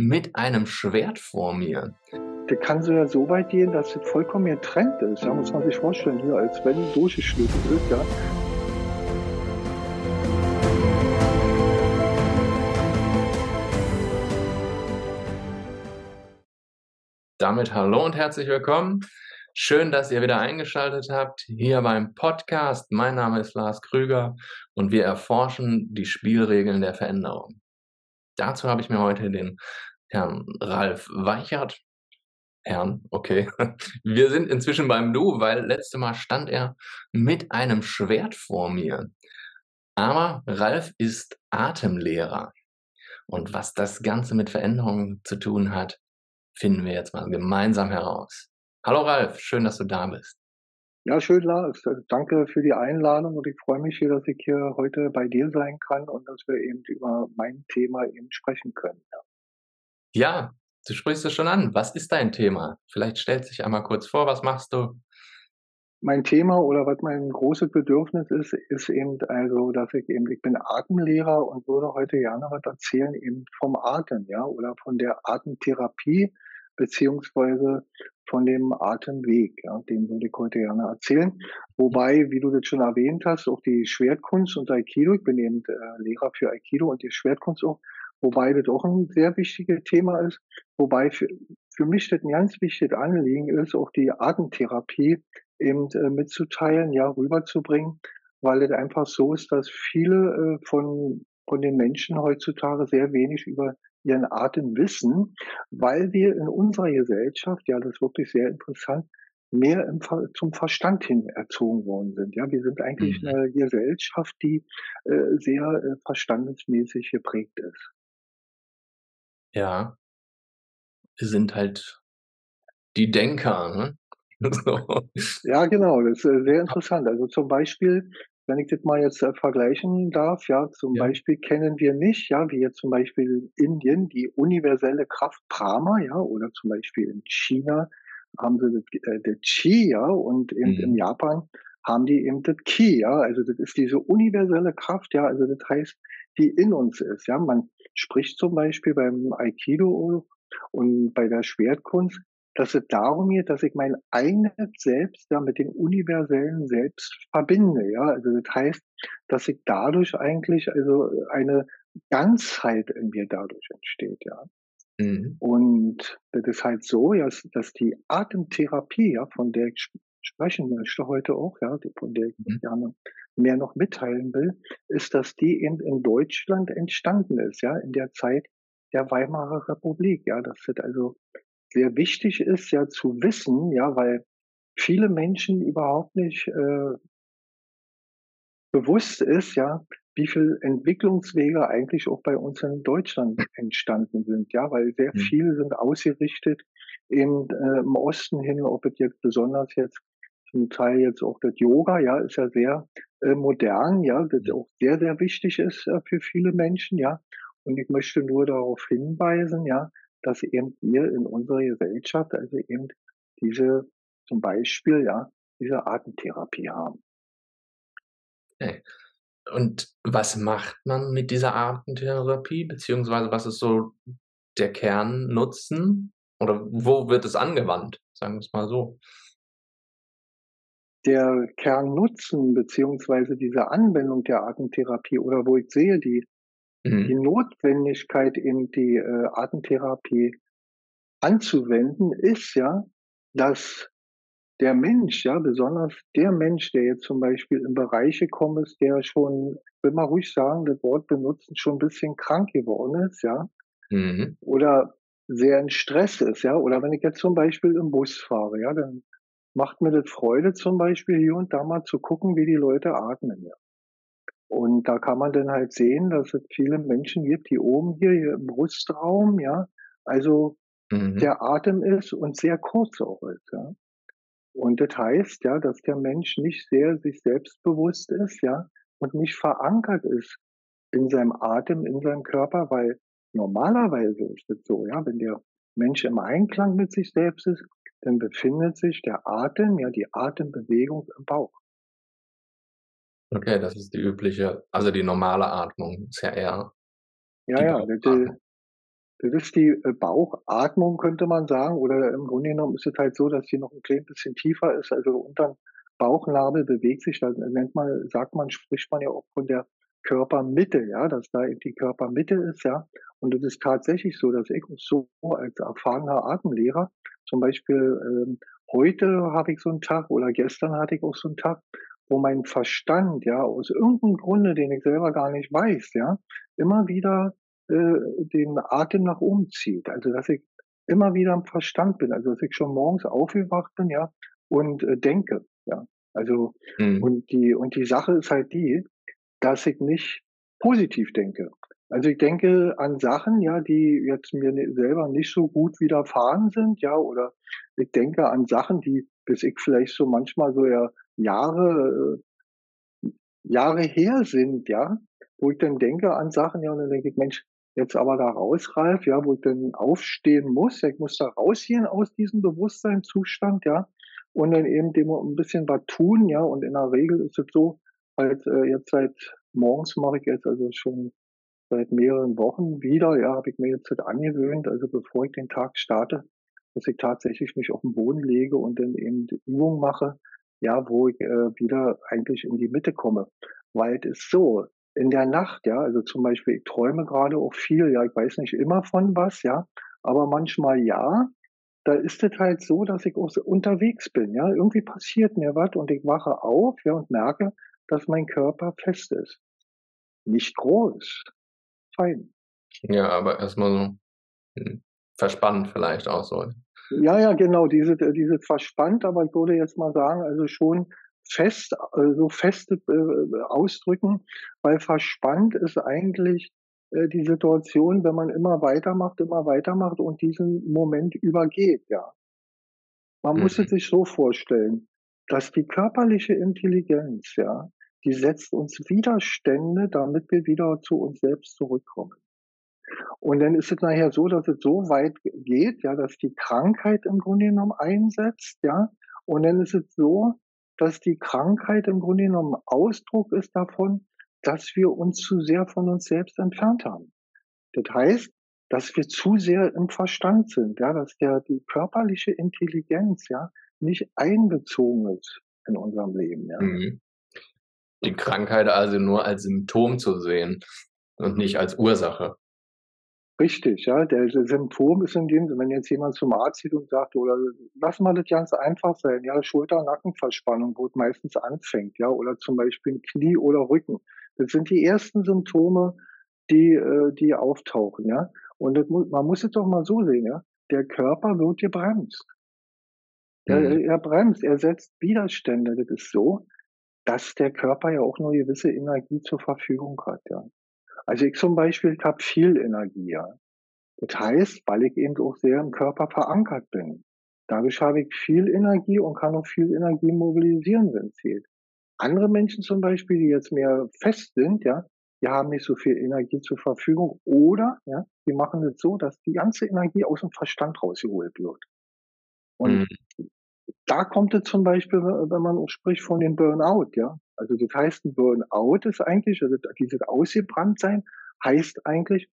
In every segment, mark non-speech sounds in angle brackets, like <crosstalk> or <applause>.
mit einem Schwert vor mir. Der kann so ja so weit gehen, dass es vollkommen getrennt ist. Ja, muss man sich vorstellen, hier, als wenn durchgeschnitten ist, ja. Damit hallo und herzlich willkommen. Schön, dass ihr wieder eingeschaltet habt hier beim Podcast. Mein Name ist Lars Krüger und wir erforschen die Spielregeln der Veränderung. Dazu habe ich mir heute den Herrn Ralf Weichert. Herrn, okay. <laughs> Wir sind inzwischen beim Du, weil letzte Mal stand er mit einem Schwert vor mir. Aber Ralf ist Atemlehrer. Und was das Ganze mit Veränderungen zu tun hat, finden wir jetzt mal gemeinsam heraus. Hallo Ralf, schön, dass du da bist. Ja, schön, Lars. Danke für die Einladung und ich freue mich hier, dass ich hier heute bei dir sein kann und dass wir eben über mein Thema eben sprechen können. Ja, ja du sprichst es schon an. Was ist dein Thema? Vielleicht stellst dich einmal kurz vor, was machst du? Mein Thema oder was mein großes Bedürfnis ist, ist eben also, dass ich eben, ich bin Atemlehrer und würde heute gerne was erzählen eben vom Atem, ja, oder von der Atemtherapie, beziehungsweise von dem Atemweg. Ja, den würde ich heute gerne erzählen. Wobei, wie du das schon erwähnt hast, auch die Schwertkunst und Aikido, ich bin eben äh, Lehrer für Aikido und die Schwertkunst auch, wobei das auch ein sehr wichtiges Thema ist. Wobei für, für mich das ein ganz wichtiges Anliegen ist, auch die Atemtherapie eben äh, mitzuteilen, ja, rüberzubringen, weil es einfach so ist, dass viele äh, von, von den Menschen heutzutage sehr wenig über ihren Atem wissen, weil wir in unserer Gesellschaft, ja, das ist wirklich sehr interessant, mehr im, zum Verstand hin erzogen worden sind. Ja, wir sind eigentlich mhm. eine Gesellschaft, die äh, sehr äh, verstandesmäßig geprägt ist. Ja, sind halt die Denker, ne? <laughs> so. Ja, genau, das ist äh, sehr interessant. Also zum Beispiel wenn ich das mal jetzt äh, vergleichen darf, ja, zum ja. Beispiel kennen wir nicht, ja, wie jetzt zum Beispiel in Indien die universelle Kraft Prama, ja, oder zum Beispiel in China haben sie das, äh, das ja, und eben mhm. in Japan haben die eben das Ki, ja, also das ist diese universelle Kraft, ja, also das heißt, die in uns ist, ja, man spricht zum Beispiel beim Aikido und bei der Schwertkunst dass es darum geht, dass ich mein eigenes Selbst ja mit dem universellen Selbst verbinde. Ja, also das heißt, dass ich dadurch eigentlich also eine Ganzheit in mir dadurch entsteht. Ja. Mhm. Und das ist halt so, ja, dass die Atemtherapie, ja, von der ich sprechen möchte heute auch, ja, von der ich mhm. gerne mehr noch mitteilen will, ist, dass die eben in Deutschland entstanden ist, ja, in der Zeit der Weimarer Republik, ja, das sind also sehr wichtig ist, ja zu wissen, ja, weil viele Menschen überhaupt nicht äh, bewusst ist, ja, wie viel Entwicklungswege eigentlich auch bei uns in Deutschland entstanden sind, ja, weil sehr mhm. viele sind ausgerichtet in, äh, im Osten hin, ob es jetzt besonders jetzt zum Teil jetzt auch das Yoga, ja, ist ja sehr äh, modern, ja, das auch sehr, sehr wichtig ist äh, für viele Menschen, ja. Und ich möchte nur darauf hinweisen, ja, dass eben wir in unserer Gesellschaft also eben diese, zum Beispiel, ja, diese Atemtherapie haben. Okay. Und was macht man mit dieser Atemtherapie, beziehungsweise was ist so der Kernnutzen oder wo wird es angewandt, sagen wir es mal so? Der Kernnutzen beziehungsweise diese Anwendung der Atemtherapie oder wo ich sehe, die Mhm. Die Notwendigkeit, eben die äh, Atemtherapie anzuwenden, ist ja, dass der Mensch, ja, besonders der Mensch, der jetzt zum Beispiel in Bereiche kommt, ist, der schon, ich will mal ruhig sagen, das Wort benutzen, schon ein bisschen krank geworden ist, ja, mhm. oder sehr in Stress ist, ja, oder wenn ich jetzt zum Beispiel im Bus fahre, ja, dann macht mir das Freude zum Beispiel hier und da mal zu gucken, wie die Leute atmen, ja. Und da kann man dann halt sehen, dass es viele Menschen gibt, die oben hier, hier im Brustraum, ja, also mhm. der Atem ist und sehr kurz auch ist, ja. Und das heißt, ja, dass der Mensch nicht sehr sich selbstbewusst ist, ja, und nicht verankert ist in seinem Atem, in seinem Körper, weil normalerweise ist es so, ja, wenn der Mensch im Einklang mit sich selbst ist, dann befindet sich der Atem, ja, die Atembewegung im Bauch. Okay, das ist die übliche, also die normale Atmung ist ja eher Ja, ja, die, Das ist die äh, Bauchatmung, könnte man sagen. Oder im Grunde genommen ist es halt so, dass sie noch ein klein bisschen tiefer ist. Also unter Bauchnabel bewegt sich, da nennt man, sagt man, spricht man ja auch von der Körpermitte, ja, dass da die Körpermitte ist, ja. Und es ist tatsächlich so, dass ich so als erfahrener Atemlehrer zum Beispiel ähm, heute habe ich so einen Tag oder gestern hatte ich auch so einen Tag, wo mein Verstand, ja, aus irgendeinem Grunde, den ich selber gar nicht weiß, ja, immer wieder äh, den Atem nach oben zieht. Also dass ich immer wieder im Verstand bin, also dass ich schon morgens aufgewacht bin, ja, und äh, denke, ja. Also mhm. und die und die Sache ist halt die, dass ich nicht positiv denke. Also ich denke an Sachen, ja, die jetzt mir selber nicht so gut widerfahren sind, ja, oder ich denke an Sachen, die bis ich vielleicht so manchmal so ja Jahre, äh, Jahre her sind, ja, wo ich dann denke an Sachen, ja, und dann denke ich, Mensch, jetzt aber da raus, Ralf, ja, wo ich dann aufstehen muss, ja, ich muss da rausgehen aus diesem Bewusstseinszustand, ja, und dann eben dem ein bisschen was tun, ja, und in der Regel ist es so, halt äh, jetzt seit morgens mache ich jetzt also schon seit mehreren Wochen wieder, ja, habe ich mir jetzt halt angewöhnt, also bevor ich den Tag starte, dass ich tatsächlich mich auf den Boden lege und dann eben die Übung mache, ja, wo ich äh, wieder eigentlich in die Mitte komme. Weil es ist so, in der Nacht, ja, also zum Beispiel, ich träume gerade auch viel, ja, ich weiß nicht immer von was, ja, aber manchmal ja, da ist es halt so, dass ich auch so unterwegs bin, ja, irgendwie passiert mir was und ich wache auf, ja, und merke, dass mein Körper fest ist. Nicht groß, fein. Ja, aber erstmal so hm, verspannt vielleicht auch so. Ja, ja, genau, diese, diese verspannt, aber ich würde jetzt mal sagen, also schon fest, äh, so feste äh, ausdrücken, weil verspannt ist eigentlich äh, die Situation, wenn man immer weitermacht, immer weitermacht und diesen Moment übergeht, ja. Man mhm. muss es sich so vorstellen, dass die körperliche Intelligenz, ja, die setzt uns Widerstände, damit wir wieder zu uns selbst zurückkommen. Und dann ist es nachher so, dass es so weit geht, ja, dass die Krankheit im Grunde genommen einsetzt, ja. Und dann ist es so, dass die Krankheit im Grunde genommen Ausdruck ist davon, dass wir uns zu sehr von uns selbst entfernt haben. Das heißt, dass wir zu sehr im Verstand sind, ja, dass der, die körperliche Intelligenz, ja, nicht einbezogen ist in unserem Leben, ja. Mhm die Krankheit also nur als Symptom zu sehen und nicht als Ursache. Richtig, ja. Der, Symptom ist in dem, wenn jetzt jemand zum Arzt geht und sagt, oder lass mal das ganz einfach sein, ja, Schulter-Nackenverspannung, wo es meistens anfängt, ja, oder zum Beispiel Knie oder Rücken. Das sind die ersten Symptome, die, äh, die auftauchen, ja. Und das, man muss es doch mal so sehen, ja. Der Körper wird gebremst. Er, mhm. er bremst, er setzt Widerstände. Das ist so, dass der Körper ja auch nur gewisse Energie zur Verfügung hat, ja. Also ich zum Beispiel habe viel Energie, ja. Das heißt, weil ich eben auch sehr im Körper verankert bin. Dadurch habe ich viel Energie und kann auch viel Energie mobilisieren, wenn es geht. Andere Menschen zum Beispiel, die jetzt mehr fest sind, ja, die haben nicht so viel Energie zur Verfügung oder, ja, die machen es so, dass die ganze Energie aus dem Verstand rausgeholt wird. Und mhm da kommt es zum Beispiel, wenn man spricht von dem Burnout, ja. Also das heißt, ein Burnout ist eigentlich, also dieses Ausgebranntsein heißt eigentlich,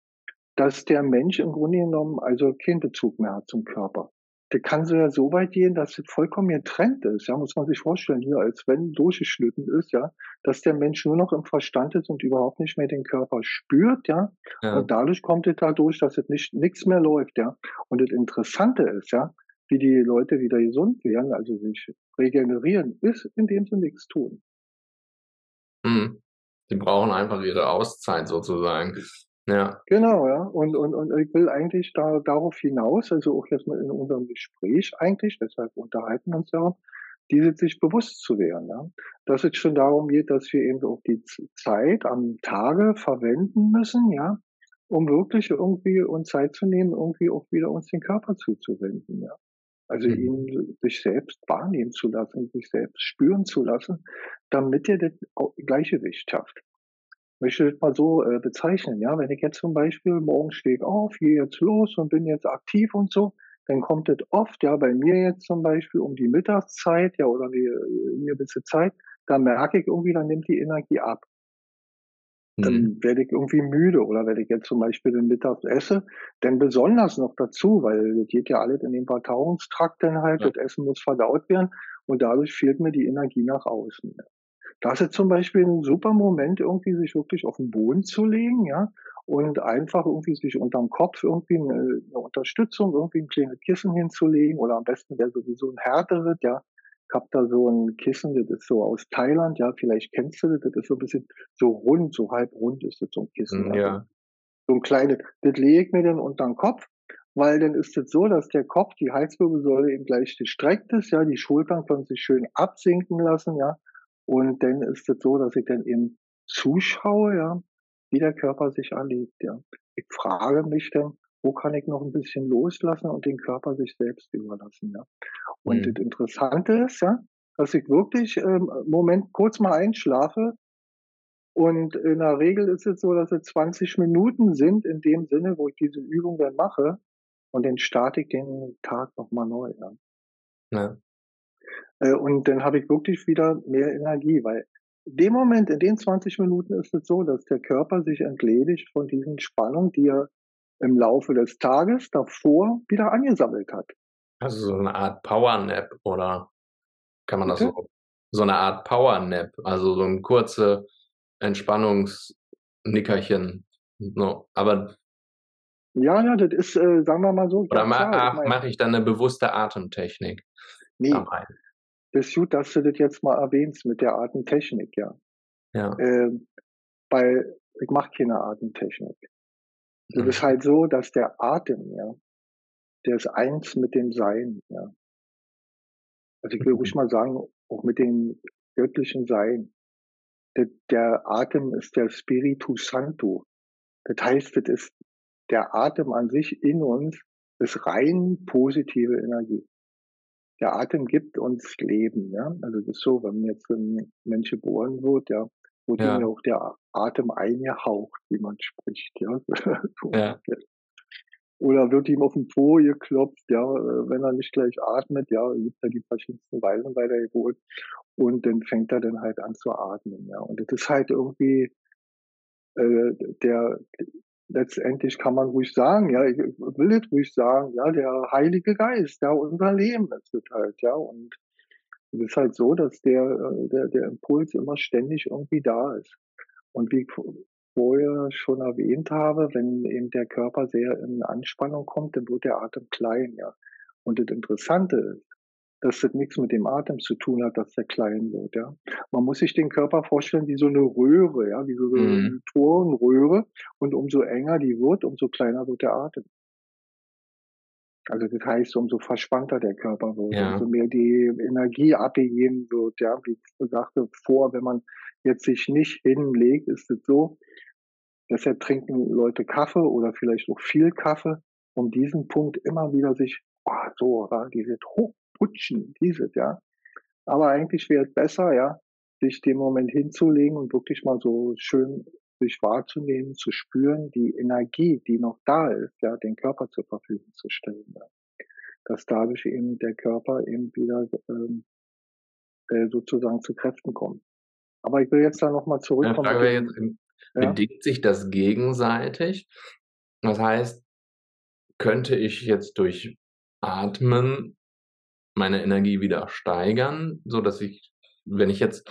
dass der Mensch im Grunde genommen also keinen Bezug mehr hat zum Körper. Der kann so ja so weit gehen, dass es vollkommen getrennt ist, ja, muss man sich vorstellen, hier, als wenn durchgeschnitten ist, ja, dass der Mensch nur noch im Verstand ist und überhaupt nicht mehr den Körper spürt, ja. ja. Und dadurch kommt es dadurch, dass es nicht nichts mehr läuft, ja. Und das Interessante ist, ja, wie die Leute wieder gesund werden, also sich regenerieren, ist, indem sie nichts tun. Mhm. Die brauchen einfach ihre Auszeit sozusagen. Ja. Genau, ja. Und, und, und ich will eigentlich da, darauf hinaus, also auch jetzt mal in unserem Gespräch eigentlich, deshalb unterhalten wir uns ja, diese sich bewusst zu werden, ja. Dass es schon darum geht, dass wir eben auch die Zeit am Tage verwenden müssen, ja, um wirklich irgendwie uns Zeit zu nehmen, irgendwie auch wieder uns den Körper zuzuwenden, ja. Also mhm. ihn sich selbst wahrnehmen zu lassen, sich selbst spüren zu lassen, damit er das Gleichgewicht schafft. Ich möchte das mal so äh, bezeichnen, ja. Wenn ich jetzt zum Beispiel morgen stehe ich auf, gehe jetzt los und bin jetzt aktiv und so, dann kommt das oft, ja, bei mir jetzt zum Beispiel um die Mittagszeit, ja, oder die, eine gewisse Zeit, da merke ich irgendwie, dann nimmt die Energie ab. Dann mhm. werde ich irgendwie müde oder wenn ich jetzt zum Beispiel den Mittag esse, dann besonders noch dazu, weil das geht ja alles in den Verdauungstrakt dann halt, ja. das Essen muss verdaut werden und dadurch fehlt mir die Energie nach außen. Das ist zum Beispiel ein super Moment, irgendwie sich wirklich auf den Boden zu legen, ja, und einfach irgendwie sich unterm Kopf irgendwie eine, eine Unterstützung, irgendwie ein kleines Kissen hinzulegen oder am besten wäre sowieso ein härteres, ja, habe da so ein Kissen, das ist so aus Thailand, ja, vielleicht kennst du das, das ist so ein bisschen so rund, so halb rund ist das so ein Kissen. Mm, ja. So ein kleines, das lege ich mir dann unter den Kopf, weil dann ist es so, dass der Kopf, die Halswirbelsäule eben gleich gestreckt ist, ja, die Schultern können sich schön absinken lassen, ja, und dann ist es so, dass ich dann eben zuschaue, ja, wie der Körper sich erlebt, ja. Ich frage mich dann, wo kann ich noch ein bisschen loslassen und den Körper sich selbst überlassen, ja. Und mhm. das Interessante ist, ja, dass ich wirklich ähm, Moment kurz mal einschlafe. Und in der Regel ist es so, dass es 20 Minuten sind, in dem Sinne, wo ich diese Übung dann mache. Und dann starte ich den Tag nochmal neu. Ja. ja. Äh, und dann habe ich wirklich wieder mehr Energie, weil in dem Moment, in den 20 Minuten ist es so, dass der Körper sich entledigt von diesen Spannungen, die er im Laufe des Tages davor wieder angesammelt hat. Also so eine Art Powernap oder kann man das so, so eine Art Powernap, also so ein kurze Entspannungsnickerchen. No, aber ja, ja, das ist, äh, sagen wir mal so. Oder ma mache ich dann eine bewusste Atemtechnik? Nee, dabei? das ist gut, dass du das jetzt mal erwähnst mit der Atemtechnik, ja. Ja. Ähm, weil ich mache keine Atemtechnik. Es mhm. ist halt so, dass der Atem, ja, der ist eins mit dem Sein, ja. Also ich will ruhig mhm. mal sagen, auch mit dem göttlichen Sein. Der, der Atem ist der Spiritus Santo. Das heißt, das ist der Atem an sich in uns ist rein positive Energie. Der Atem gibt uns Leben, ja. Also das ist so, wenn jetzt ein Mensch geboren wird, ja, wird ja. ihm auch der Atem eingehaucht, wie man spricht, ja. <laughs> ja. Oder wird ihm auf den Po geklopft, ja, wenn er nicht gleich atmet, ja, gibt er die verschiedensten Weisen bei der Geburt. Und dann fängt er dann halt an zu atmen, ja. Und das ist halt irgendwie äh, der letztendlich kann man ruhig sagen, ja, ich will jetzt ruhig sagen, ja, der Heilige Geist, ja, unser Leben ist es halt, ja. Und es ist halt so, dass der, äh, der, der Impuls immer ständig irgendwie da ist. Und wie vorher schon erwähnt habe, wenn eben der Körper sehr in Anspannung kommt, dann wird der Atem klein, ja. Und das Interessante ist, dass das nichts mit dem Atem zu tun hat, dass der klein wird, ja. Man muss sich den Körper vorstellen wie so eine Röhre, ja, wie so eine mhm. Torenröhre. Und umso enger die wird, umso kleiner wird der Atem. Also das heißt, umso verspannter der Körper wird, ja. umso mehr die Energie abgegeben wird, ja. Wie ich sagte vor, wenn man jetzt sich nicht hinlegt, ist es so, Deshalb trinken Leute Kaffee oder vielleicht auch viel Kaffee, um diesen Punkt immer wieder sich, oh, so, ja, dieses Hochputschen, dieses, ja. Aber eigentlich wäre es besser, ja, sich den Moment hinzulegen und wirklich mal so schön sich wahrzunehmen, zu spüren, die Energie, die noch da ist, ja, den Körper zur Verfügung zu stellen. Ja. Dass dadurch eben der Körper eben wieder ähm, äh, sozusagen zu Kräften kommt. Aber ich will jetzt da nochmal zurückkommen. Ja, jetzt, ja. bedingt sich das gegenseitig. Das heißt, könnte ich jetzt durch Atmen meine Energie wieder steigern, so dass ich, wenn ich jetzt,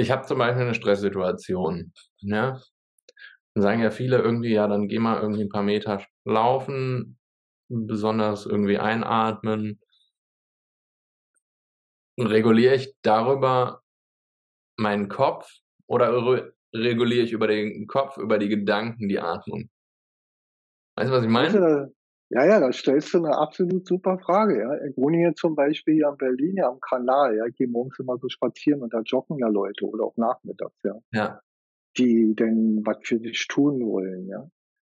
ich habe zum Beispiel eine Stresssituation, ja, dann sagen ja viele irgendwie, ja, dann geh mal irgendwie ein paar Meter laufen, besonders irgendwie einatmen. Reguliere ich darüber meinen Kopf oder reguliere ich über den Kopf, über die Gedanken, die Atmung. Weißt du, was ich meine? Ja, ja, da stellst du eine absolut super Frage. Ja. Ich wohne hier zum Beispiel hier am Berlin, ja, am Kanal. Ja. Ich gehe morgens immer so spazieren und da joggen ja Leute oder auch nachmittags, ja. Ja. Die denn was für dich tun wollen, ja.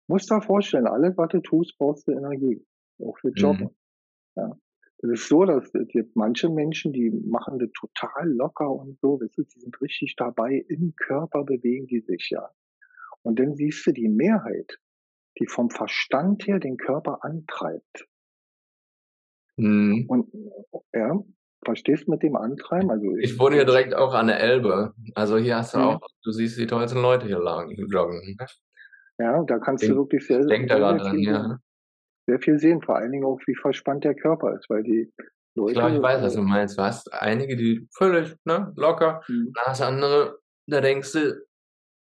Musst dir vorstellen, alles, was du tust, brauchst du Energie. Auch für Joggen. Mhm. Ja. Es ist so, dass es gibt manche Menschen, die machen das total locker und so, weißt du, die sind richtig dabei, im Körper bewegen die sich ja. Und dann siehst du die Mehrheit, die vom Verstand her den Körper antreibt. Mhm. Und ja, Verstehst du mit dem Antreiben? Also ich, ich wohne hier direkt auch an der Elbe. Also hier hast du mhm. auch, du siehst die tollsten Leute hier joggen. Ja, da kannst denk, du wirklich sehr, sehr, sehr, viel, ja. sehr viel sehen. Vor allen Dingen auch, wie verspannt der Körper ist, weil die Leute. Ich glaube, ich weiß, was du meinst. Du hast einige, die völlig ne, locker, mhm. dann hast du andere, da denkst du,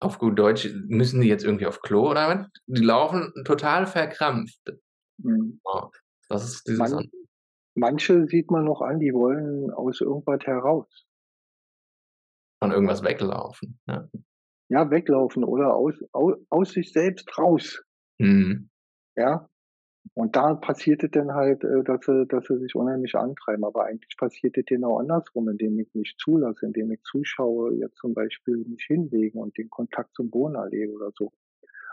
auf gut Deutsch, müssen die jetzt irgendwie auf Klo oder was? Die laufen total verkrampft. Mhm. Oh, das ist dieses Man, manche sieht man noch an, die wollen aus irgendwas heraus. Von irgendwas weglaufen. Ja, ja weglaufen oder aus, aus, aus sich selbst raus. Mhm. Ja. Und da passiert es dann halt, äh, dass sie, dass sie sich unheimlich antreiben. Aber eigentlich passiert es genau andersrum, indem ich mich zulasse, indem ich zuschaue, jetzt zum Beispiel mich hinlegen und den Kontakt zum Boden erlebe oder so.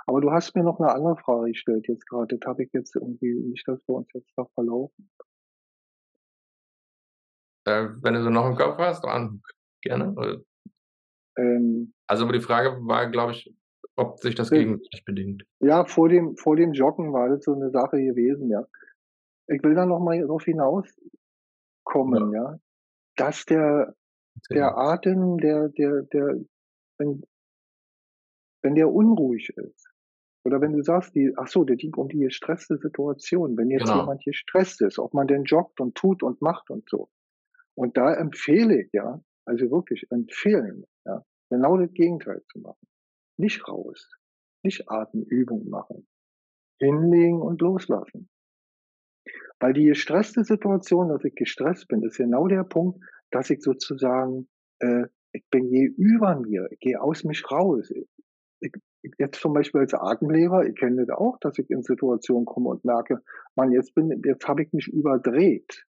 Aber du hast mir noch eine andere Frage gestellt jetzt gerade. Das habe ich jetzt irgendwie nicht, dass wir uns jetzt da verlaufen. Äh, wenn du so noch im Kopf hast, dann gerne. Ähm, also aber die Frage war, glaube ich, ob sich das gegenseitig bedingt. Ja, vor dem, vor dem Joggen war das so eine Sache gewesen, ja. Ich will da noch mal darauf hinauskommen, ja. ja, dass der, der Atem, der, der, der, wenn, wenn der unruhig ist, oder wenn du sagst, die, ach so, der dient um die gestresste Situation, wenn jetzt genau. jemand gestresst ist, ob man denn joggt und tut und macht und so. Und da empfehle ich, ja, also wirklich empfehlen, ja, genau das Gegenteil zu machen. Nicht raus, nicht Atemübungen machen, hinlegen und loslassen. Weil die gestresste Situation, dass ich gestresst bin, ist genau der Punkt, dass ich sozusagen, äh, ich bin je über mir, ich gehe aus mich raus. Ich, ich, jetzt zum Beispiel als Atemlehrer, ich kenne das auch, dass ich in Situationen komme und merke, man, jetzt bin, jetzt habe ich mich überdreht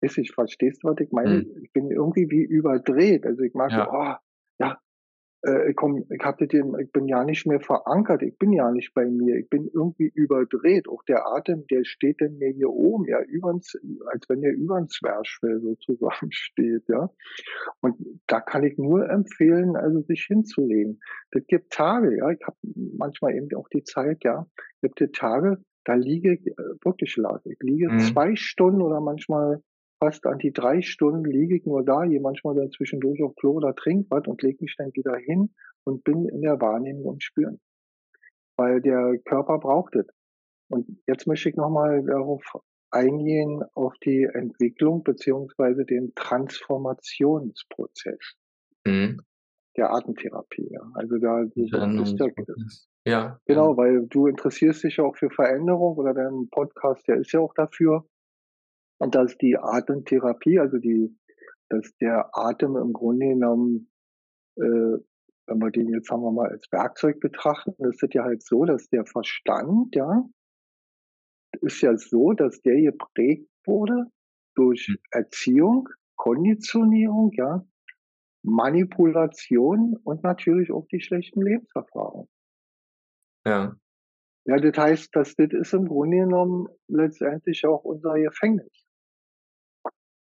ist, ich verstehst, was ich meine? Hm. Ich bin irgendwie wie überdreht. Also ich mag ja. oh, ja, äh, komm, ich hab den, ich bin ja nicht mehr verankert, ich bin ja nicht bei mir, ich bin irgendwie überdreht. Auch der Atem, der steht denn mir hier oben, ja, überns, als wenn der über ein Zwerchfell sozusagen <laughs> steht, ja. Und da kann ich nur empfehlen, also sich hinzulegen. Das gibt Tage, ja, ich habe manchmal eben auch die Zeit, ja, es gibt Tage, da liege ich äh, wirklich lag. Ich liege mhm. zwei Stunden oder manchmal fast an die drei Stunden liege ich nur da, gehe manchmal dann zwischendurch auf Klo oder trink was und lege mich dann wieder hin und bin in der Wahrnehmung und Spüren. Weil der Körper braucht es. Und jetzt möchte ich nochmal darauf eingehen, auf die Entwicklung beziehungsweise den Transformationsprozess mhm. der Atemtherapie. Ja. Also da du, bist ja, ja, genau, weil du interessierst dich ja auch für Veränderung oder dein Podcast, der ist ja auch dafür. Und dass die Atemtherapie, also die, dass der Atem im Grunde genommen, äh, wenn wir den jetzt sagen wir mal als Werkzeug betrachten, ist es ja halt so, dass der Verstand, ja, ist ja so, dass der geprägt wurde durch hm. Erziehung, Konditionierung, ja, Manipulation und natürlich auch die schlechten Lebenserfahrungen. Ja. Ja, das heißt, dass das ist im Grunde genommen letztendlich auch unser Gefängnis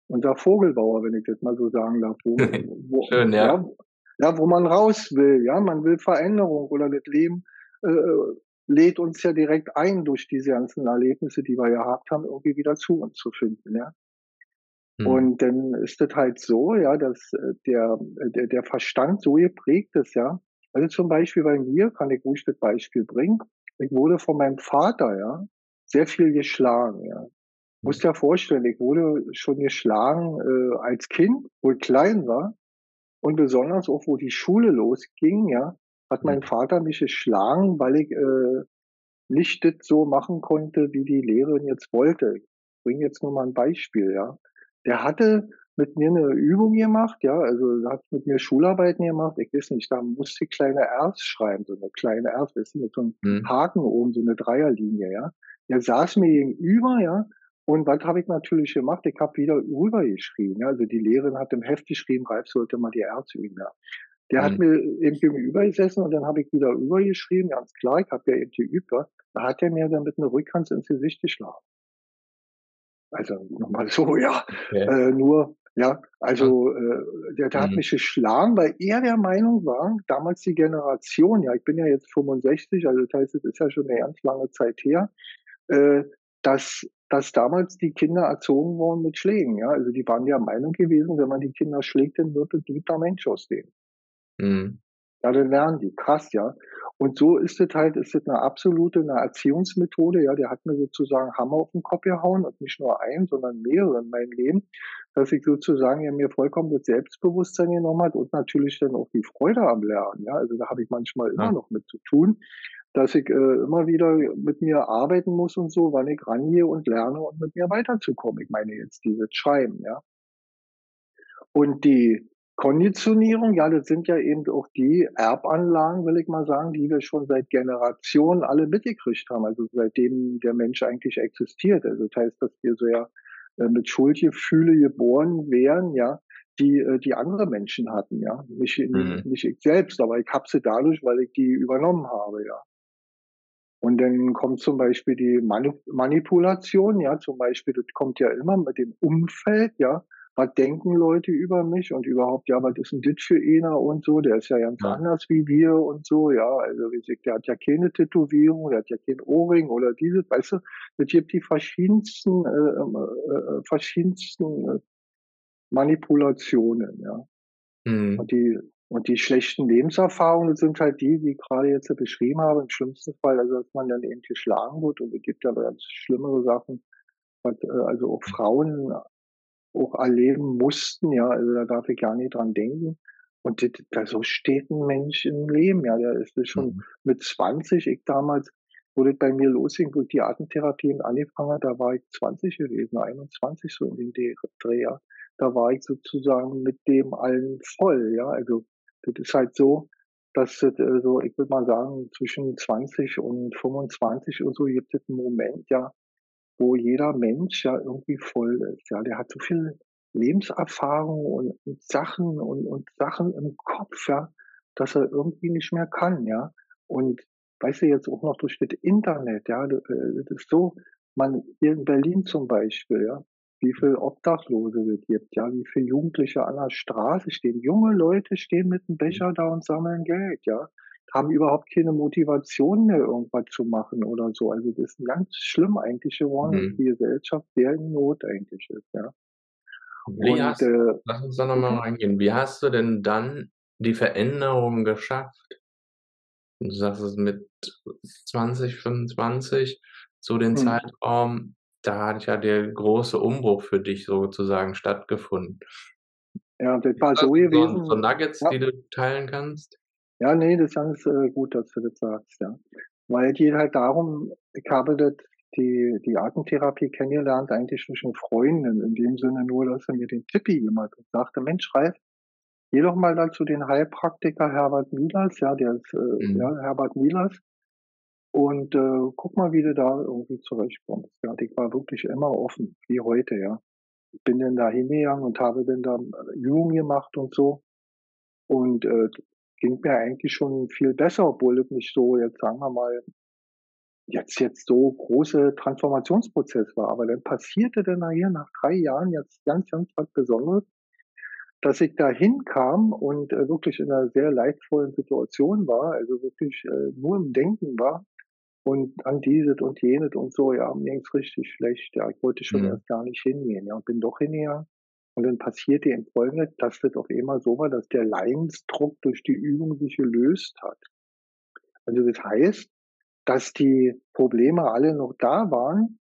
unser Vogelbauer, wenn ich das mal so sagen darf. Wo, <laughs> wo, Schön, ja. ja. ja. wo man raus will, ja, man will Veränderung oder das Leben äh, lädt uns ja direkt ein, durch diese ganzen Erlebnisse, die wir ja gehabt haben, irgendwie wieder zu uns zu finden, ja. Hm. Und dann ist das halt so, ja, dass äh, der, der, der Verstand so geprägt ist, ja. Also zum Beispiel bei mir, kann ich ruhig das Beispiel bringen, ich wurde von meinem Vater, ja, sehr viel geschlagen, ja muss dir vorstellen, ich wurde schon geschlagen äh, als Kind, wo ich klein war. Und besonders auch, wo die Schule losging, ja, hat mein Vater mich geschlagen, weil ich äh, nicht das so machen konnte, wie die Lehrerin jetzt wollte. Ich bringe jetzt nur mal ein Beispiel, ja. Der hatte mit mir eine Übung gemacht, ja, also hat mit mir Schularbeiten gemacht, ich weiß nicht, da musste ich kleine Rs schreiben, so eine kleine Rs, das ist mit so einem mhm. Haken oben, so eine Dreierlinie, ja. Der saß mir gegenüber, ja, und was habe ich natürlich gemacht? Ich habe wieder rübergeschrieben. Also die Lehrerin hat im Heft geschrieben, Ralf sollte mal die Ärzte üben. Ja. Der mhm. hat mir eben gegenüber gesessen und dann habe ich wieder rübergeschrieben, ganz klar, ich habe ja eben geübt. Ja. Da hat er mir dann mit einer Rückhand ins Gesicht geschlagen. Also nochmal so, ja. Okay. Äh, nur, ja, also äh, der, der mhm. hat mich geschlagen, weil er der Meinung war, damals die Generation, ja, ich bin ja jetzt 65, also das heißt, es ist ja schon eine ganz lange Zeit her, äh, dass, dass damals die Kinder erzogen wurden mit Schlägen. Ja? Also die waren der Meinung gewesen, wenn man die Kinder schlägt, dann wird ein guter Mensch aus denen. Mhm. Ja, dann lernen die. Krass, ja. Und so ist es halt, ist es eine absolute, eine Erziehungsmethode, ja, der hat mir sozusagen Hammer auf den Kopf gehauen und nicht nur ein, sondern mehrere in meinem Leben, dass ich sozusagen ja mir vollkommen das Selbstbewusstsein genommen hat und natürlich dann auch die Freude am Lernen, ja. Also da habe ich manchmal immer noch mit zu tun, dass ich äh, immer wieder mit mir arbeiten muss und so, wann ich rangehe und lerne und mit mir weiterzukommen. Ich meine jetzt dieses Schreiben, ja. Und die Konditionierung, ja, das sind ja eben auch die Erbanlagen, will ich mal sagen, die wir schon seit Generationen alle mitgekriegt haben, also seitdem der Mensch eigentlich existiert. Also das heißt, dass wir so ja äh, mit Schuldgefühle geboren wären, ja, die äh, die andere Menschen hatten, ja, nicht, mhm. nicht ich selbst, aber ich habe sie dadurch, weil ich die übernommen habe, ja. Und dann kommt zum Beispiel die Manipulation, ja, zum Beispiel, das kommt ja immer mit dem Umfeld, ja, was denken Leute über mich und überhaupt, ja, was ist denn das für einer und so, der ist ja ganz ja. anders wie wir und so, ja, also wie gesagt, der hat ja keine Tätowierung, der hat ja kein Ohrring oder diese, weißt du, es gibt die verschiedensten, äh, ähm, äh, äh, verschiedensten äh, Manipulationen, ja. Mhm. Und die, und die schlechten Lebenserfahrungen sind halt die, die ich gerade jetzt beschrieben habe, im schlimmsten Fall, also dass man dann eben geschlagen wird und es gibt ja ganz schlimmere Sachen, was, äh, also auch Frauen auch erleben mussten, ja, also da darf ich gar nicht dran denken. Und das, da so steht ein Mensch im Leben, ja, der ist schon mhm. mit 20, ich damals, wo das bei mir losging, wo die Artentherapie angefangen hat, da war ich 20 gewesen, 21 so in den Dreh, ja. Da war ich sozusagen mit dem allen voll, ja, also das ist halt so, dass das, also, ich würde mal sagen, zwischen 20 und 25 und so gibt es einen Moment, ja, wo jeder Mensch ja irgendwie voll ist. Ja, der hat so viel Lebenserfahrung und, und Sachen und, und Sachen im Kopf, ja, dass er irgendwie nicht mehr kann, ja. Und weißt du jetzt auch noch durch das Internet, ja, das äh, ist so, man hier in Berlin zum Beispiel, ja, wie viel Obdachlose es gibt, ja, wie viele Jugendliche an der Straße stehen. Junge Leute stehen mit einem Becher da und sammeln Geld, ja haben überhaupt keine Motivation mehr, irgendwas zu machen oder so. Also das ist ganz schlimm eigentlich geworden, mhm. dass die Gesellschaft sehr in Not eigentlich ist, ja. Wie Und, hast, äh, lass uns da nochmal reingehen. Wie hast du denn dann die Veränderung geschafft? Du sagst es mit 20, 25, zu dem mhm. Zeitraum, da hat ja der große Umbruch für dich sozusagen stattgefunden. Ja, das war so gewesen. So Nuggets, ja. die du teilen kannst? Ja, nee, das ist ganz äh, gut, dass du das sagst, ja. Weil es geht halt darum, ich habe das, die, die Artentherapie kennengelernt, eigentlich durch eine Freundin, in dem Sinne nur, dass er mir den Tippi gemacht und sagte, Mensch, Ralf, geh doch mal dann zu den Heilpraktiker Herbert Milas, ja, der ist, äh, mhm. ja, Herbert Milas, und äh, guck mal, wie du da irgendwie zurechtkommst. Ja, ich war wirklich immer offen, wie heute, ja. Ich bin dann da hingegangen und habe dann da Übungen gemacht und so. Und äh, ging mir eigentlich schon viel besser, obwohl es nicht so, jetzt sagen wir mal, jetzt, jetzt so große Transformationsprozess war. Aber dann passierte dann nachher nach drei Jahren jetzt ganz, ganz was Besonderes, dass ich da hinkam und äh, wirklich in einer sehr leidvollen Situation war, also wirklich äh, nur im Denken war und an dieses und jenes und so, ja, mir ging's richtig schlecht, ja, ich wollte schon mhm. erst gar nicht hingehen, ja, und bin doch hingegangen und dann passierte im Folgenden, dass das auf einmal so war, dass der Leidensdruck durch die Übung sich gelöst hat. Also das heißt, dass die Probleme alle noch da waren,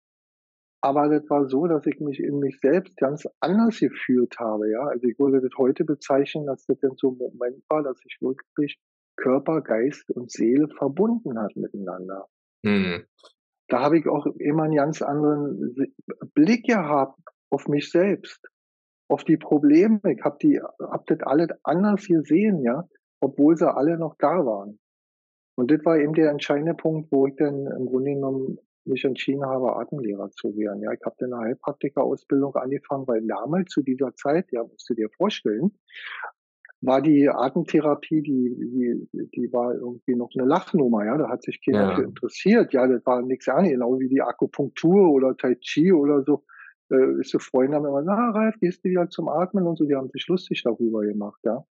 aber das war so, dass ich mich in mich selbst ganz anders gefühlt habe, ja. Also ich würde das heute bezeichnen, dass das dann so ein Moment war, dass sich wirklich Körper, Geist und Seele verbunden hat miteinander. Mhm. Da habe ich auch immer einen ganz anderen Blick gehabt auf mich selbst auf die Probleme. Ich habe die, hab das alles anders gesehen, ja, obwohl sie alle noch da waren. Und das war eben der entscheidende Punkt, wo ich dann im Grunde genommen mich entschieden habe, Atemlehrer zu werden. Ja, ich habe dann eine Heilpraktika-Ausbildung angefangen, weil damals zu dieser Zeit, ja, musst du dir vorstellen, war die Atemtherapie, die, die, die war irgendwie noch eine Lachnummer, ja, da hat sich keiner ja. für interessiert, ja, das war nichts anderes, genau wie die Akupunktur oder Tai Chi oder so äh, ist so Freunde haben immer, na Ralf, gehst du wieder zum Atmen und so, die haben sich lustig darüber gemacht, ja.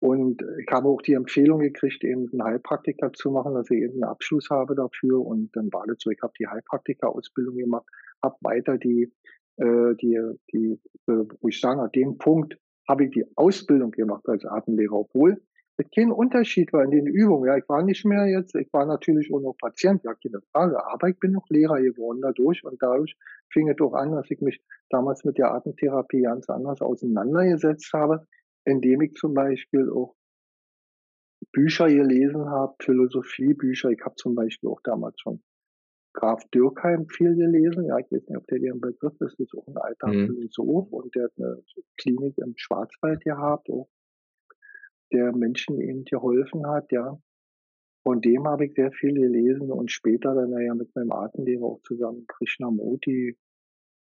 Und ich habe auch die Empfehlung gekriegt, eben einen Heilpraktiker zu machen, dass ich eben einen Abschluss habe dafür. Und dann war das so, ich habe die Heilpraktiker-Ausbildung gemacht, habe weiter die, äh, die, die, äh, wo ich sage, an dem Punkt habe ich die Ausbildung gemacht als Atemlehrer, obwohl es kein Unterschied war in den Übungen. Ja, ich war nicht mehr jetzt, ich war natürlich auch noch Patient, ja, keine Frage, aber ich bin noch Lehrer geworden dadurch und dadurch fing es doch an, dass ich mich damals mit der Atemtherapie ganz anders auseinandergesetzt habe, indem ich zum Beispiel auch Bücher gelesen habe, Philosophiebücher. Ich habe zum Beispiel auch damals schon Graf Dürkheim viel gelesen. Ja, ich weiß nicht, ob der dir ein Begriff ist. Das ist auch ein alter mhm. Philosoph und der hat eine Klinik im Schwarzwald gehabt, auch der Menschen eben geholfen hat, ja. Von dem habe ich sehr viel gelesen und später dann ja mit meinem Atemlehrer auch zusammen Krishnamurti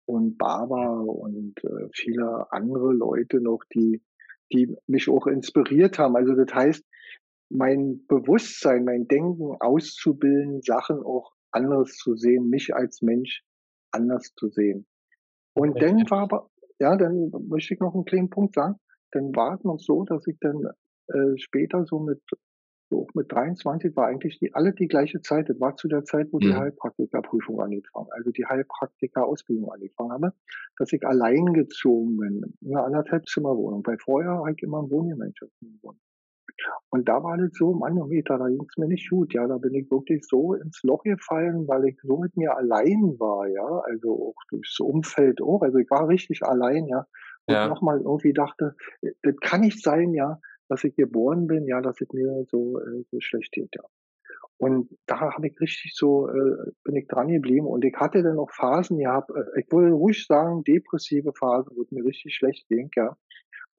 und Baba und äh, viele andere Leute noch, die, die mich auch inspiriert haben. Also das heißt, mein Bewusstsein, mein Denken auszubilden, Sachen auch anderes zu sehen, mich als Mensch anders zu sehen. Und okay. dann war aber, ja, dann möchte ich noch einen kleinen Punkt sagen, dann war es noch so, dass ich dann äh, später so mit so mit 23 war eigentlich die, alle die gleiche Zeit. Das war zu der Zeit, wo die mhm. Heilpraktikerprüfung angefangen, also die Heilpraktiker-Ausbildung angefangen habe, dass ich allein gezogen bin, in einer anderthalb Zimmerwohnung. Weil vorher habe ich immer im Wohngemeinschaften gewohnt. Und da war das so, Manometer, da ging es mir nicht gut, ja, da bin ich wirklich so ins Loch gefallen, weil ich so mit mir allein war, ja, also auch durchs Umfeld auch, also ich war richtig allein, ja, und ja. nochmal irgendwie dachte, das kann nicht sein, ja, dass ich geboren bin, ja, dass es mir so, äh, so schlecht geht, ja. Und da habe ich richtig so, äh, bin ich dran geblieben. Und ich hatte dann auch Phasen gehabt, äh, ich würde ruhig sagen, depressive Phasen, wo es mir richtig schlecht ging, ja,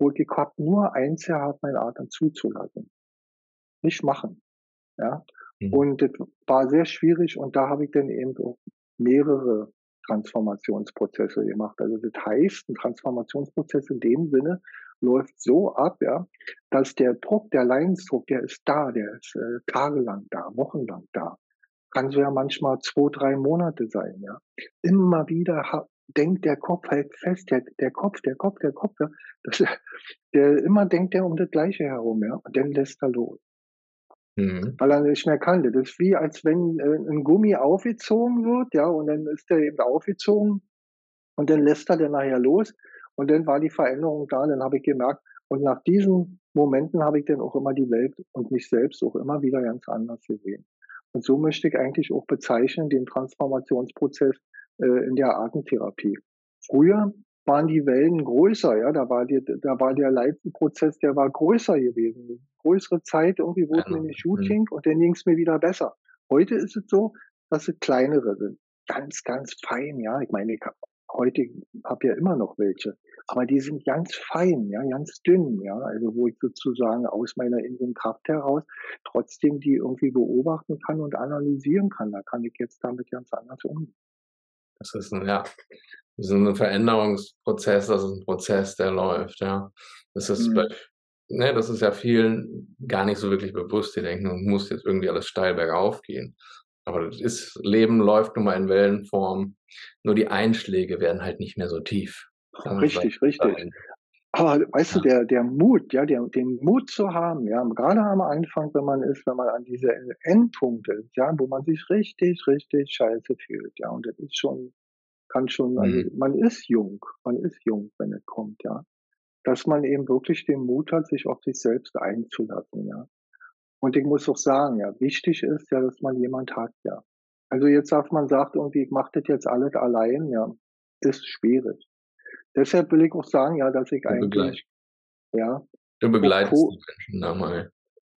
wo ich habe nur eins gehabt, meinen Atem zuzulassen. Nicht machen, ja. Mhm. Und das war sehr schwierig und da habe ich dann eben auch mehrere Transformationsprozesse gemacht. Also das heißt, ein Transformationsprozess in dem Sinne, läuft so ab, ja, dass der Druck, der Leidensdruck, der ist da, der ist äh, tagelang da, wochenlang da. Kann so ja manchmal zwei, drei Monate sein, ja. Immer wieder denkt der Kopf halt fest, der, der Kopf, der Kopf, der Kopf, ja. Das, <laughs> der immer denkt er um das Gleiche herum, ja. Und dann lässt er los. Mhm. Weil er nicht mehr kann. Das ist wie, als wenn äh, ein Gummi aufgezogen wird, ja, und dann ist der eben aufgezogen und dann lässt er dann nachher los und dann war die Veränderung da, dann habe ich gemerkt, und nach diesen Momenten habe ich dann auch immer die Welt und mich selbst auch immer wieder ganz anders gesehen. Und so möchte ich eigentlich auch bezeichnen den Transformationsprozess äh, in der Atemtherapie. Früher waren die Wellen größer, ja, da war, die, da war der Leitprozess, der war größer gewesen. Größere Zeit, irgendwie wurde also, mir nicht gut ging und dann ging es mir wieder besser. Heute ist es so, dass es kleinere sind. Ganz, ganz fein, ja. Ich meine, ich habe heute habe ja immer noch welche, aber die sind ganz fein, ja, ganz dünn, ja, also wo ich sozusagen aus meiner inneren Kraft heraus trotzdem die irgendwie beobachten kann und analysieren kann. Da kann ich jetzt damit ganz anders umgehen. Das ist ein, ja, das ist ein Veränderungsprozess, das ist ein Prozess, der läuft, ja. Das ist mhm. bei, ne, das ist ja vielen gar nicht so wirklich bewusst. Die denken, es muss jetzt irgendwie alles steil bergauf gehen. Aber das ist, Leben läuft nun mal in Wellenform. Nur die Einschläge werden halt nicht mehr so tief. Richtig, richtig. Aber weißt ja. du, der, der Mut, ja, der, den Mut zu haben, ja, gerade am Anfang, wenn man ist, wenn man an diese Endpunkte ist, ja, wo man sich richtig, richtig scheiße fühlt, ja, und das ist schon, kann schon, also mhm. man ist jung, man ist jung, wenn es kommt, ja. Dass man eben wirklich den Mut hat, sich auf sich selbst einzulassen, ja. Und ich muss auch sagen, ja, wichtig ist ja, dass man jemand hat, ja. Also jetzt darf man sagt irgendwie, ich mache das jetzt alles allein, ja, ist schwierig. Deshalb will ich auch sagen, ja, dass ich du eigentlich, ja. Du begleitest die Menschen nochmal.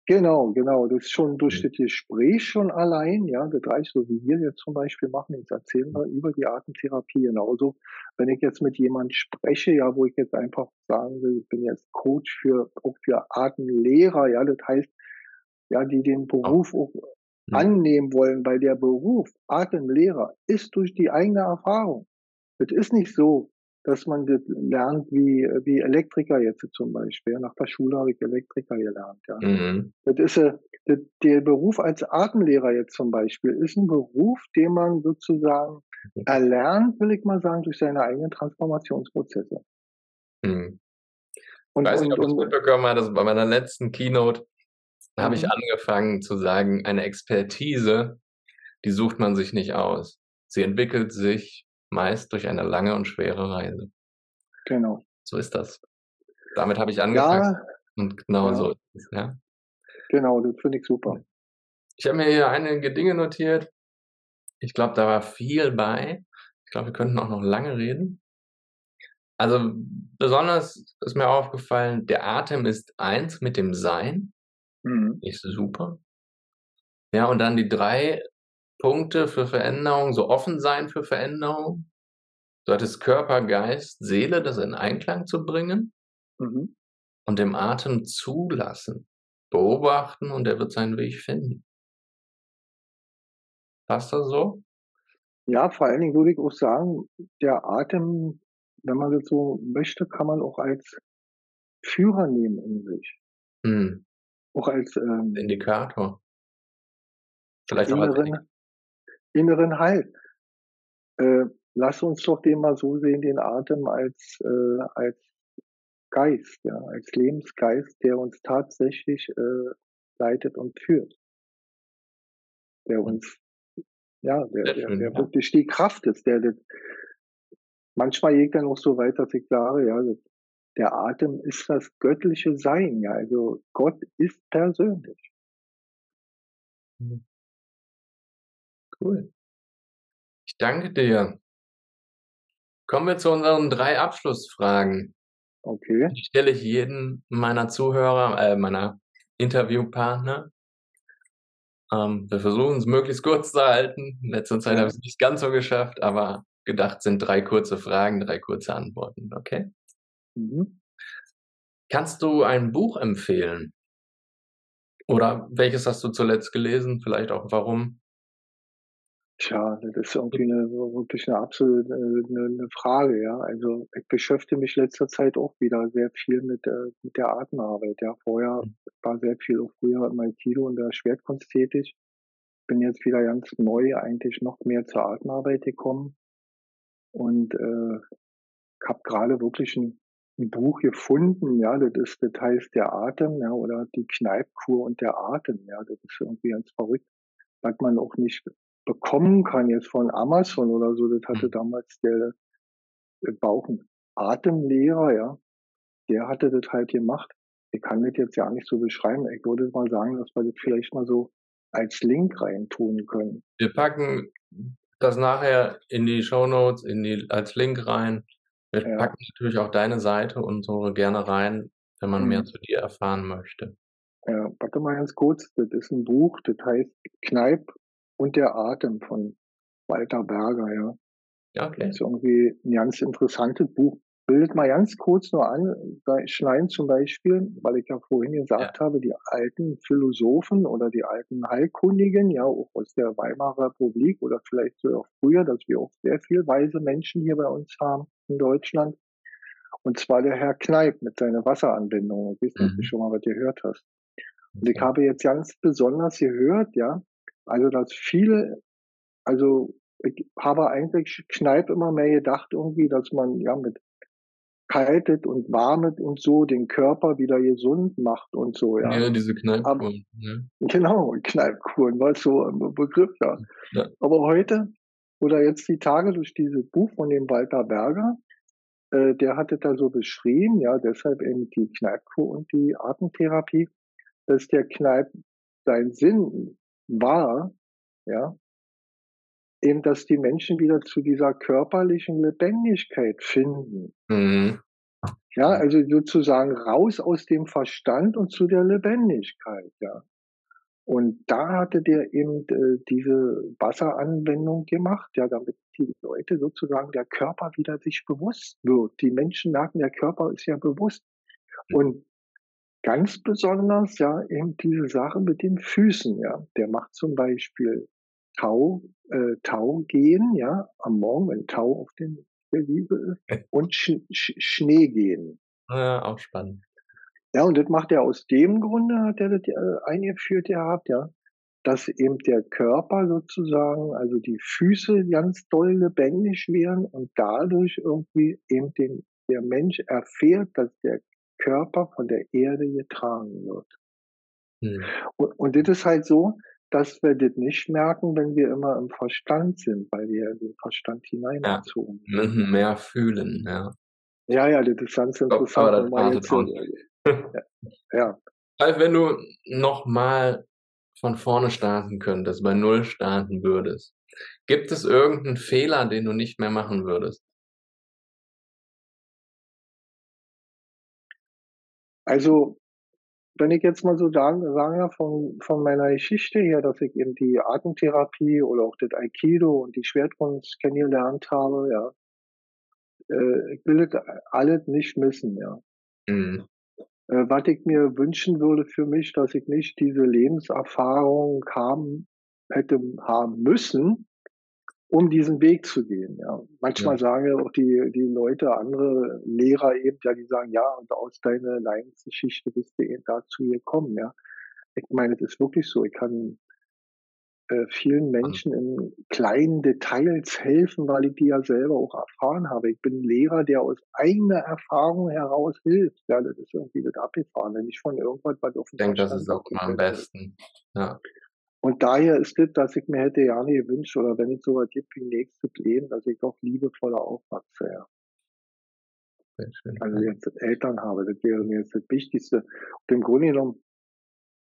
Genau, genau. Das ist schon durch mhm. das Gespräch schon allein, ja, das reicht so wie wir jetzt zum Beispiel machen. Jetzt erzählen wir über die Atemtherapie genauso. Wenn ich jetzt mit jemand spreche, ja, wo ich jetzt einfach sagen will, ich bin jetzt Coach für, auch für Atemlehrer, ja, das heißt, ja, die den Beruf auch mhm. annehmen wollen, weil der Beruf Atemlehrer ist durch die eigene Erfahrung. Es ist nicht so, dass man das lernt wie, wie Elektriker jetzt zum Beispiel. Nach der Schule habe ich Elektriker gelernt. Ja. Mhm. Das ist, äh, das, der Beruf als Atemlehrer jetzt zum Beispiel ist ein Beruf, den man sozusagen mhm. erlernt, will ich mal sagen, durch seine eigenen Transformationsprozesse. Mhm. Und, ich weiß nicht, ob du es mitbekommen hast, bei meiner letzten Keynote habe ich mhm. angefangen zu sagen, eine Expertise, die sucht man sich nicht aus. Sie entwickelt sich meist durch eine lange und schwere Reise. Genau. So ist das. Damit habe ich angefangen. Ja, und genau ja. so ist es, ja. Genau, das finde ich super. Ich habe mir hier einige Dinge notiert. Ich glaube, da war viel bei. Ich glaube, wir könnten auch noch lange reden. Also besonders ist mir aufgefallen, der Atem ist eins mit dem Sein. Mhm. Ist super. Ja, und dann die drei Punkte für Veränderung, so offen sein für Veränderung. Du hattest Körper, Geist, Seele, das in Einklang zu bringen. Mhm. Und dem Atem zulassen. Beobachten und er wird seinen Weg finden. Passt das so? Ja, vor allen Dingen würde ich auch sagen, der Atem, wenn man das so möchte, kann man auch als Führer nehmen in sich. Hm. Auch als ähm, Indikator. Vielleicht auch als Indikator. Inneren Halt. Äh, lass uns doch den mal so sehen, den Atem als, äh, als Geist, ja, als Lebensgeist, der uns tatsächlich äh, leitet und führt. Der uns ja, der, der, der wirklich die Kraft ist. Der, der, manchmal geht er noch so weit, dass ich sage, ja, der Atem ist das göttliche Sein, ja, also Gott ist persönlich. Mhm. Cool. Ich danke dir. Kommen wir zu unseren drei Abschlussfragen. Okay. Die stelle ich jedem meiner Zuhörer, äh, meiner Interviewpartner. Ähm, wir versuchen es möglichst kurz zu halten. In letzter Zeit ja. habe ich es nicht ganz so geschafft, aber gedacht sind drei kurze Fragen, drei kurze Antworten. Okay? Mhm. Kannst du ein Buch empfehlen? Oder welches hast du zuletzt gelesen? Vielleicht auch warum? Tja, das ist irgendwie eine, wirklich eine absolute eine, eine Frage, ja. Also ich beschäftige mich letzter Zeit auch wieder sehr viel mit, äh, mit der Atemarbeit. Ja, vorher mhm. war sehr viel auch früher in meinem Kilo und der Schwertkunst tätig. Bin jetzt wieder ganz neu eigentlich noch mehr zur Atemarbeit gekommen und äh, habe gerade wirklich ein, ein Buch gefunden, ja, das ist, das heißt der Atem, ja, oder die Kneipkur und der Atem, ja, das ist irgendwie ganz verrückt, was man auch nicht bekommen kann jetzt von Amazon oder so. Das hatte mhm. damals der, der Bauchen Atemlehrer, ja, der hatte das halt gemacht. Ich kann das jetzt ja nicht so beschreiben. Ich würde mal sagen, dass wir das vielleicht mal so als Link reintun können. Wir packen das nachher in die Show Notes, in die, als Link rein. Wir ja. packen natürlich auch deine Seite und so gerne rein, wenn man mhm. mehr zu dir erfahren möchte. Ja, warte mal ganz kurz. Das ist ein Buch, das heißt Kneip und der Atem von Walter Berger, ja. Ja, okay. Das ist irgendwie ein ganz interessantes Buch. Bildet mal ganz kurz nur an, bei Schlein zum Beispiel, weil ich ja vorhin gesagt ja. habe, die alten Philosophen oder die alten Heilkundigen, ja, auch aus der Weimarer Republik oder vielleicht sogar auch früher, dass wir auch sehr viel weise Menschen hier bei uns haben in Deutschland. Und zwar der Herr Kneip mit seiner Wasseranbindung. Ich weiß nicht, ob du mhm. schon mal was gehört hast. Und ich habe jetzt ganz besonders gehört, ja, also, dass viele, also ich habe eigentlich Kneipp immer mehr gedacht irgendwie, dass man ja mit kaltet und warmet und so den Körper wieder gesund macht und so, ja. Ja, diese Kneippkuren. Ja. Genau, Kneippkuren, war so ein Begriff da. Ja. Aber heute oder jetzt die Tage durch dieses Buch von dem Walter Berger, äh, der hatte da so beschrieben, ja, deshalb eben die Kneippkur und die Atemtherapie, dass der Kneipp sein Sinn war, ja, eben, dass die Menschen wieder zu dieser körperlichen Lebendigkeit finden. Mhm. Ja, also sozusagen raus aus dem Verstand und zu der Lebendigkeit, ja. Und da hatte der eben äh, diese Wasseranwendung gemacht, ja, damit die Leute sozusagen der Körper wieder sich bewusst wird. Die Menschen merken, der Körper ist ja bewusst. Und Ganz besonders ja eben diese Sache mit den Füßen, ja. Der macht zum Beispiel Tau, äh, Tau gehen, ja, am Morgen, wenn Tau auf den, der Wiese ist, und Sch Sch Schnee gehen. Ja, auch spannend. Ja, und das macht er aus dem Grunde, hat er das äh, eingeführt gehabt, ja, dass eben der Körper sozusagen, also die Füße ganz doll lebendig werden und dadurch irgendwie eben den, der Mensch erfährt, dass der Körper von der Erde getragen wird. Mhm. Und, und das ist halt so, dass wir das nicht merken, wenn wir immer im Verstand sind, weil wir den Verstand hineingezogen ja, müssen <laughs> mehr fühlen, ja. Ja, ja, das ist ganz interessant. Glaub, jetzt, <laughs> ja. ja. <laughs> Also wenn du nochmal von vorne starten könntest, bei Null starten würdest, gibt es irgendeinen Fehler, den du nicht mehr machen würdest? Also, wenn ich jetzt mal so sagen, sage von, von meiner Geschichte her, dass ich eben die Atemtherapie oder auch das Aikido und die Schwertkunst kennengelernt habe, ja, äh, ich will das alles nicht missen, ja. Mhm. Äh, was ich mir wünschen würde für mich, dass ich nicht diese Lebenserfahrung haben, hätte haben müssen, um diesen Weg zu gehen. Ja. Manchmal ja. sagen ja auch die, die Leute, andere Lehrer eben, ja, die sagen, ja, und aus deiner Leidensgeschichte bist du eben dazu gekommen, ja. Ich meine, das ist wirklich so. Ich kann äh, vielen Menschen in kleinen Details helfen, weil ich die ja selber auch erfahren habe. Ich bin Lehrer, der aus eigener Erfahrung heraus hilft. Ja, das ist irgendwie das Abgefahrene, nicht von irgendwas, was auf dem Ich denke, das ist auch mal am besten. Ja. Und daher ist das, dass ich mir hätte ja nicht gewünscht, oder wenn ich so was gibt wie nächstes Leben, dass ich doch liebevoller aufwachse, ja. Also jetzt Eltern habe, das wäre mir jetzt das Wichtigste. Und im Grunde genommen,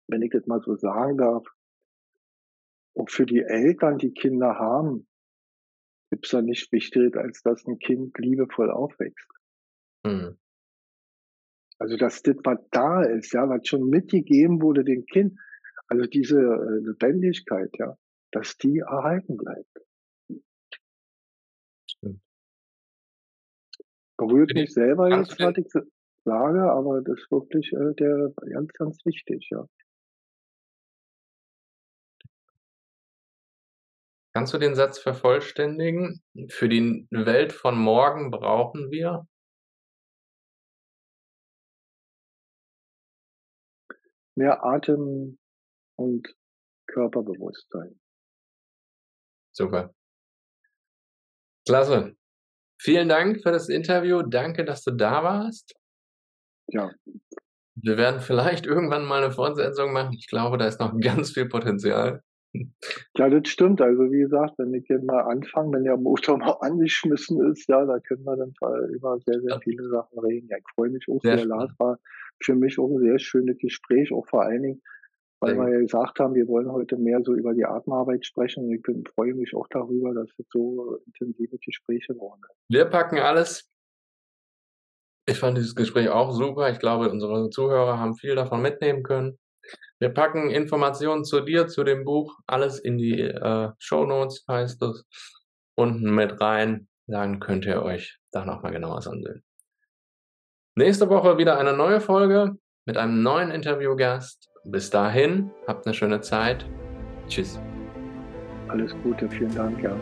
wenn ich das mal so sagen darf, und für die Eltern, die Kinder haben, gibt es ja nicht wichtiger, als dass ein Kind liebevoll aufwächst. Mhm. Also, dass das, was da ist, ja, was schon mitgegeben wurde dem Kind, also diese äh, Lebendigkeit, ja, dass die erhalten bleibt. Stimmt. Berührt mich selber jetzt, was ich sage, aber das ist wirklich äh, der ganz, ganz wichtig, ja. Kannst du den Satz vervollständigen? Für die Welt von morgen brauchen wir? Mehr Atem und Körperbewusstsein. Super. Klasse. Vielen Dank für das Interview. Danke, dass du da warst. Ja. Wir werden vielleicht <laughs> irgendwann mal eine Fortsetzung machen. Ich glaube, da ist noch ganz viel Potenzial. Ja, das stimmt. Also wie gesagt, wenn ich jetzt mal anfange, wenn der Motor <laughs> mal angeschmissen ist, ja, da können wir dann über sehr, sehr viele Sachen reden. Ja, ich freue mich auch sehr. Lars war für mich auch ein sehr schönes Gespräch, auch vor allen Dingen, weil wir ja gesagt haben, wir wollen heute mehr so über die Atemarbeit sprechen. Und ich bin, freue mich auch darüber, dass es so intensive Gespräche waren. Wir packen alles. Ich fand dieses Gespräch auch super. Ich glaube, unsere Zuhörer haben viel davon mitnehmen können. Wir packen Informationen zu dir, zu dem Buch, alles in die äh, Show Notes, heißt es, unten mit rein. Dann könnt ihr euch da nochmal genauer ansehen. Nächste Woche wieder eine neue Folge mit einem neuen Interviewgast. Bis dahin, habt eine schöne Zeit. Tschüss. Alles Gute, vielen Dank, ja.